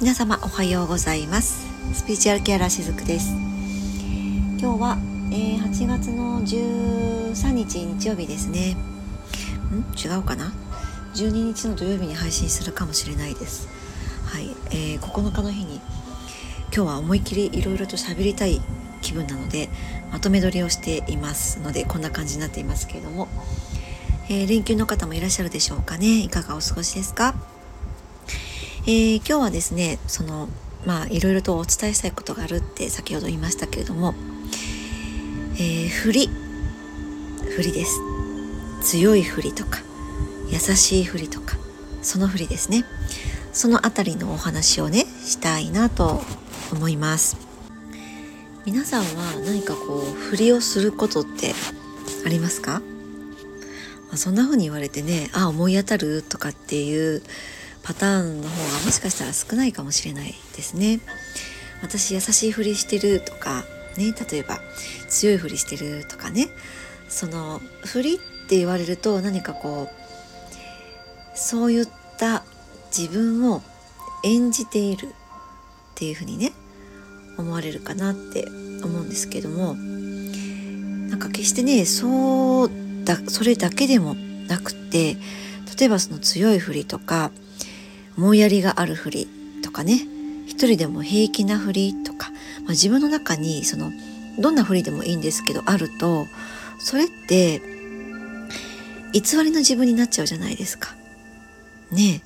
皆様おはようございます。スピーチュアルケアラーしずくです。今日は、えー、8月の13日日曜日ですね。ん？違うかな？12日の土曜日に配信するかもしれないです。はい、えー、9日の日に今日は思いっきりいろいろと喋りたい気分なのでまとめ撮りをしていますのでこんな感じになっていますけれども、えー、連休の方もいらっしゃるでしょうかね？いかがお過ごしですか？えー、今日はですねそのまあいろいろとお伝えしたいことがあるって先ほど言いましたけれども、えー、振り。振りです。強い振りとか優しい振りとかその振りですね。そのあたりのお話をねしたいなと思います。皆さんは何かこう振りをすることってありますか、まあ、そんな風に言われてねあ思い当たるとかっていうパターンの方がもしかしたら少ないかもしれないですね。私優しいふりしてるとかね例えば強いふりしてるとかねそのふりって言われると何かこうそういった自分を演じているっていうふうにね思われるかなって思うんですけどもなんか決してねそうだそれだけでもなくて例えばその強いふりとか思いやりがあるふりとかね。一人でも平気なふりとか、まあ、自分の中にそのどんなふりでもいいんですけどあるとそれって偽りの自分になっちゃうじゃないですか。ね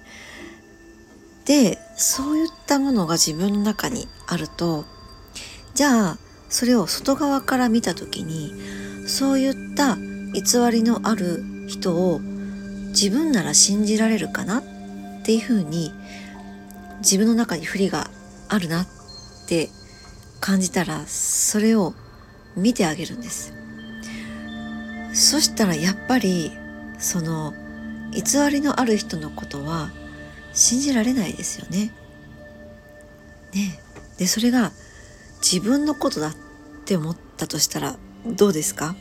でそういったものが自分の中にあるとじゃあそれを外側から見た時にそういった偽りのある人を自分なら信じられるかなっっていうふうに自分の中に不利があるなって感じたらそれを見てあげるんです。そしたらやっぱりその偽りのある人のことは信じられないですよね。ねでそれが自分のことだって思ったとしたらどうですか？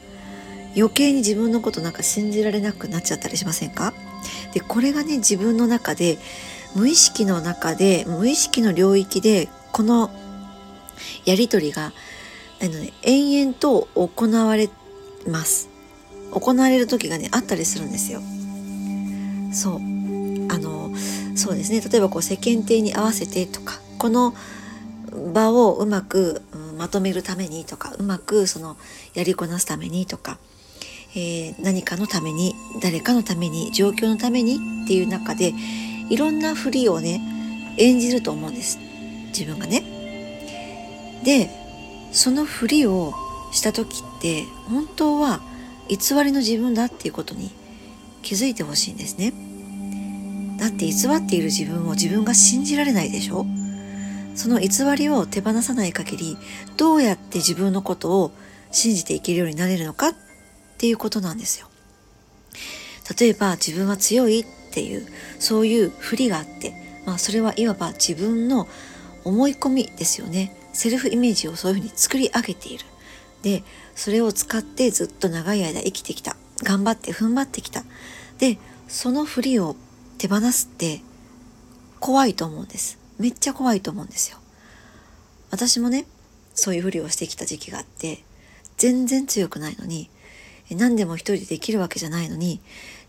余計に自分のことなんか信じられなくなっちゃったりしませんか？でこれがね自分の中で無意識の中で無意識の領域でこのやり取りがあの、ね、延々と行われます。行われる時がねあったりするんですよ。そう。あのそうですね。例えばこう世間体に合わせてとかこの場をうまく、まとめるためにとかうまくそのやりこなすためにとかえー、何かのために誰かのために状況のためにっていう中でいろんなふりをね演じると思うんです自分がね。でそのふりをした時って本当は偽りの自分だっていうことに気づいてほしいんですね。だって偽っている自分を自分が信じられないでしょその偽りを手放さない限りどうやって自分のことを信じていけるようになれるのかっっていうことなんですよ。例えば自分は強いっていうそういうふりがあって、まあ、それはいわば自分の思い込みですよね。セルフイメージをそういうふうに作り上げている。でそれを使ってずっと長い間生きてきた。頑張って踏ん張ってきた。でそのふりを手放すって怖いと思うんです。めっちゃ怖いと思うんですよ。私もねそういうふりをしてきた時期があって全然強くないのに何でも一人でできるわけじゃないのに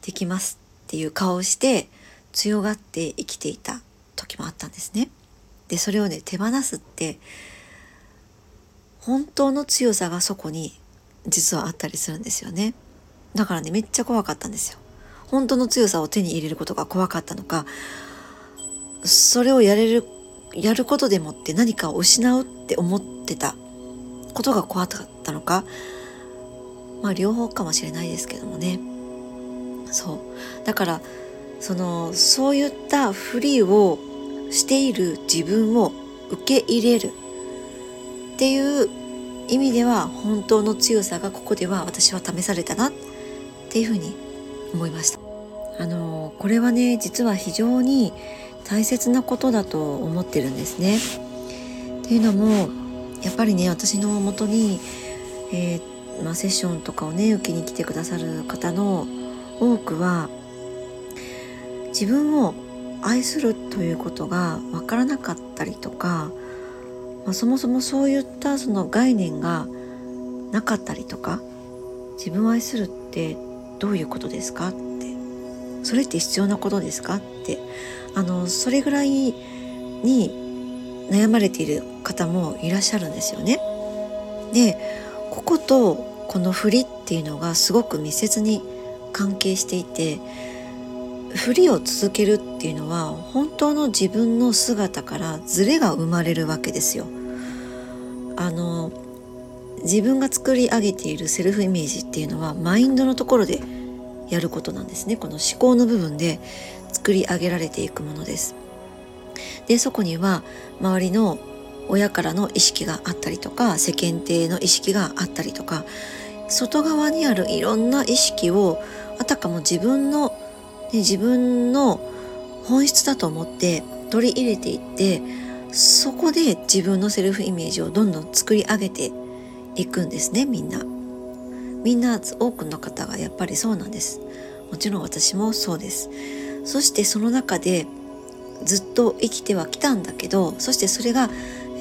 できますっていう顔をして強がって生きていた時もあったんですね。でそれをね手放すって本当の強さがそこに実はあったりするんですよね。だからねめっちゃ怖かったんですよ。本当の強さを手に入れることが怖かったのかそれをやれるやることでもって何かを失うって思ってたことが怖かったのかまあ両方かもしれないですけどもね。そう。だからそのそういったふりをしている自分を受け入れる。っていう意味では本当の強さがここでは私は試されたなっていうふうに思いました。あのこれはね実は非常に大切なことだと思ってるんですね。っていうのもやっぱりね私のもとに、えー、まあ、セッションとかをね受けに来てくださる方の多くは自分を愛するということが分からなかったりとか、まあ、そもそもそういったその概念がなかったりとか自分を愛するってどういうことですか？ってそれって必要なことですか？ってあのそれぐらいに悩まれている方もいらっしゃるんですよね。でこことこの振りっていうのがすごく密接に関係していて振りを続けるっていうのは本当の自分の姿からズレが生まれるわけですよ。あの自分が作り上げているセルフイメージっていうのはマインドのところでやることなんですねこの思考の部分で作り上げられていくものですでそこには周りの親からの意識があったりとか世間体の意識があったりとか外側にあるいろんな意識をあたかも自分の、ね、自分の本質だと思って取り入れていってそこで自分のセルフイメージをどんどん作り上げていくんですねみんな。みんな多くの方がやっぱりそうなんですもちろん私もそうですそしてその中でずっと生きてはきたんだけどそしてそれが、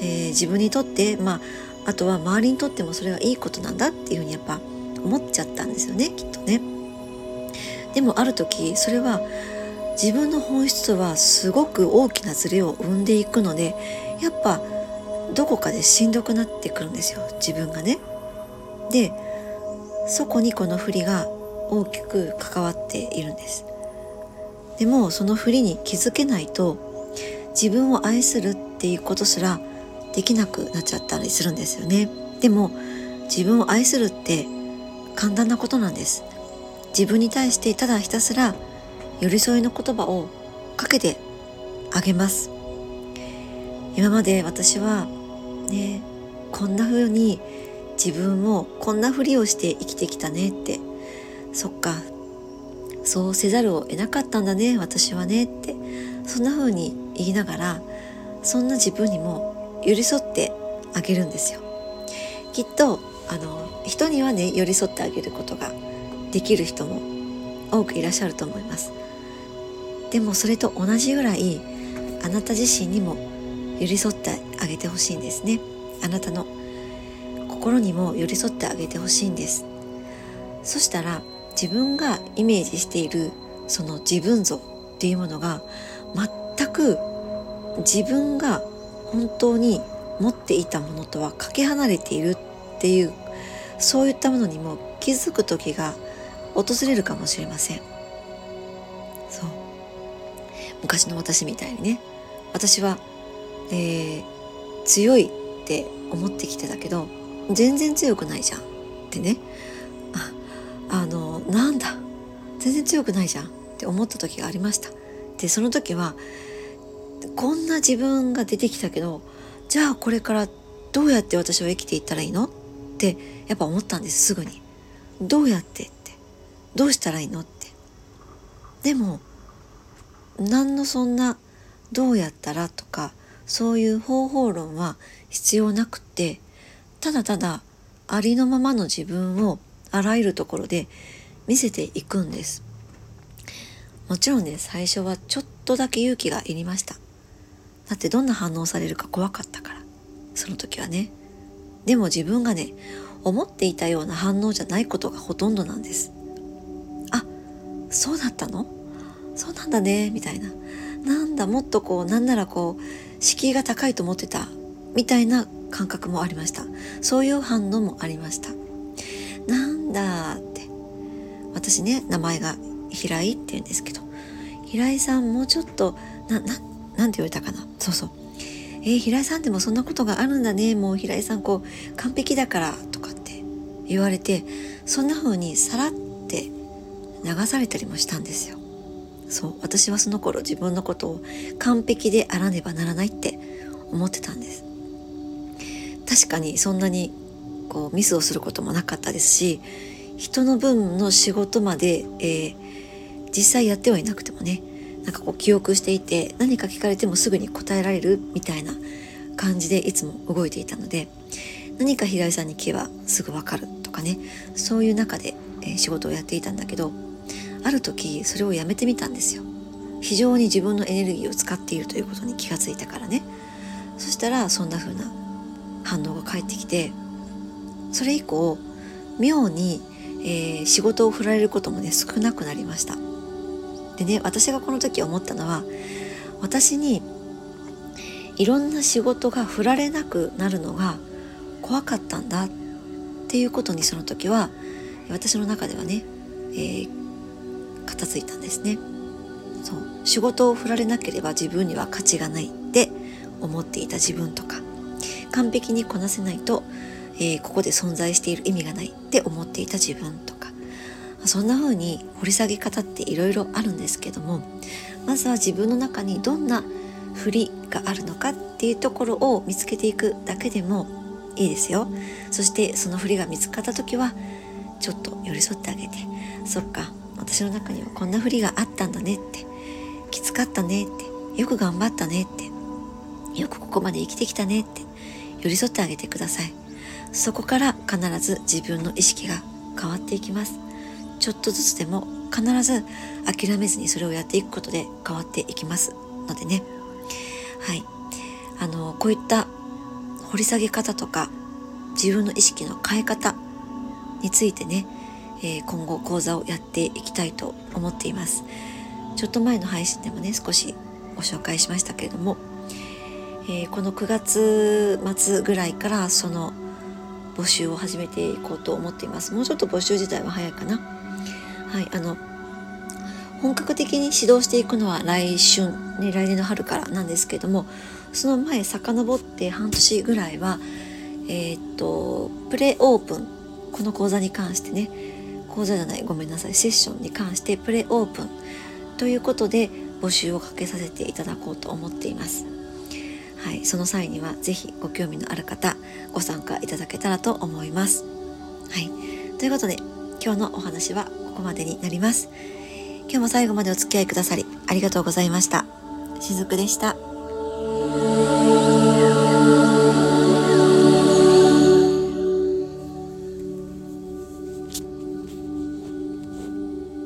えー、自分にとってまああとは周りにとってもそれはいいことなんだっていうふうにやっぱ思っちゃったんですよねきっとねでもある時それは自分の本質とはすごく大きなズレを生んでいくのでやっぱどこかでしんどくなってくるんですよ自分がね。でそこにこの振りが大きく関わっているんですでもその振りに気づけないと自分を愛するっていうことすらできなくなっちゃったりするんですよね。でも自分を愛するって簡単なことなんです。自分に対してただひたすら寄り添いの言葉をかけてあげます。今まで私はねこんな風に自分をこんなふりをして生きてきたねって。そっか。そうせざるを得なかったんだね私はねって。そんな風に言いながらそんな自分にも寄り添ってあげるんですよ。きっとあの人にはね寄り添ってあげることができる人も多くいらっしゃると思います。でもそれと同じぐらいあなた自身にも寄り添ってあげてほしいんですね。あなたの心にも寄り添ってあげてほしいんです。そしたら自分がイメージしているその自分像っていうものが全く自分が本当に持っていたものとはかけ離れているっていうそういったものにも気づく時が訪れるかもしれません。そう。昔の私みたいにね。私は、えー、強いって思ってきてたけど全然強くないじゃんってね。ああのなんだ。全然強くないじゃんって思った時がありました。でその時はこんな自分が出てきたけどじゃあこれからどうやって私は生きていったらいいの？ってやっぱ思ったんですすぐに。どうやってって。どうしたらいいの？って。でも何のそんなどうやったらとかそういう方法論は必要なくってただただありのままの自分をあらゆるところで見せていくんです。もちろんね最初はちょっとだけ勇気がいりました。だってどんな反応されるか怖かったから。その時はね。でも自分がね思っていたような反応じゃないことがほとんどなんです。あそうだったの？そうなんだね。みたいな。なんだもっとこうなんならこう敷居が高いと思ってた。みたいな感覚もありました。そういう反応もありました。なんだって。私ね名前が平井って言うんですけど。平井さんもうちょっとなななんて言われたかな？そうそう。えー、平井さんでもそんなことがあるんだね。もう平井さんこう完璧だからとかって言われてそんな風にさらって流されたりもしたんですよ。そう。私はその頃自分のことを完璧であらねばならないって思ってたんです。確かにそんなにこうミスをすることもなかったですし人の分の仕事まで、えー、実際やってはいなくてもねなんかこう記憶していて何か聞かれてもすぐに答えられるみたいな感じでいつも動いていたので何か平井さんに聞けばすぐ分かるとかねそういう中で、え、仕事をやっていたんだけどある時それをやめてみたんですよ。非常に自分のエネルギーを使っているということに気がついたからね。そしたらそんな風な反応が返ってきてそれ以降妙に、えー、仕事を振られることもね少なくなりました。でね私がこの時思ったのは私にいろんな仕事が振られなくなるのが怖かったんだっていうことにその時は私の中ではね、えー、片付いたんですね。そう。仕事を振られなければ自分には価値がないって思っていた自分とか完璧にこなせないと、えー、ここで存在している意味がないって思っていた自分とかそんな風に掘り下げ方っていろいろあるんですけどもまずは自分の中にどんな振りがあるのかっていうところを見つけていくだけでもいいですよ。そしてその振りが見つかった時はちょっと寄り添ってあげてそっか私の中にはこんな振りがあったんだねってきつかったねってよく頑張ったねってよくここまで生きてきたねって寄り添ってあげてください。そこから必ず自分の意識が変わっていきます。ちょっとずつでも必ず諦めずにそれをやっていくことで変わっていきますのでね。はい。あのこういった掘り下げ方とか自分の意識の変え方についてね、えー、今後講座をやっていきたいと思っています。ちょっと前の配信でもね少しご紹介しましたけれども、えー、この9月末ぐらいからその募集を始めていこうと思っています。もうちょっと募集自体は早いかな。はいあの本格的に指導していくのは来春、ね、来年の春からなんですけどもその前遡って半年ぐらいはえー、っとプレオープンこの講座に関してね講座じゃないごめんなさいセッションに関してプレオープンということで募集をかけさせていただこうと思っています。はい、その際には是非ご興味のある方ご参加いただけたらと思います。はい、ということで今日のお話はここまでになります。今日も最後までお付き合いくださりありがとうございました。しずくでした。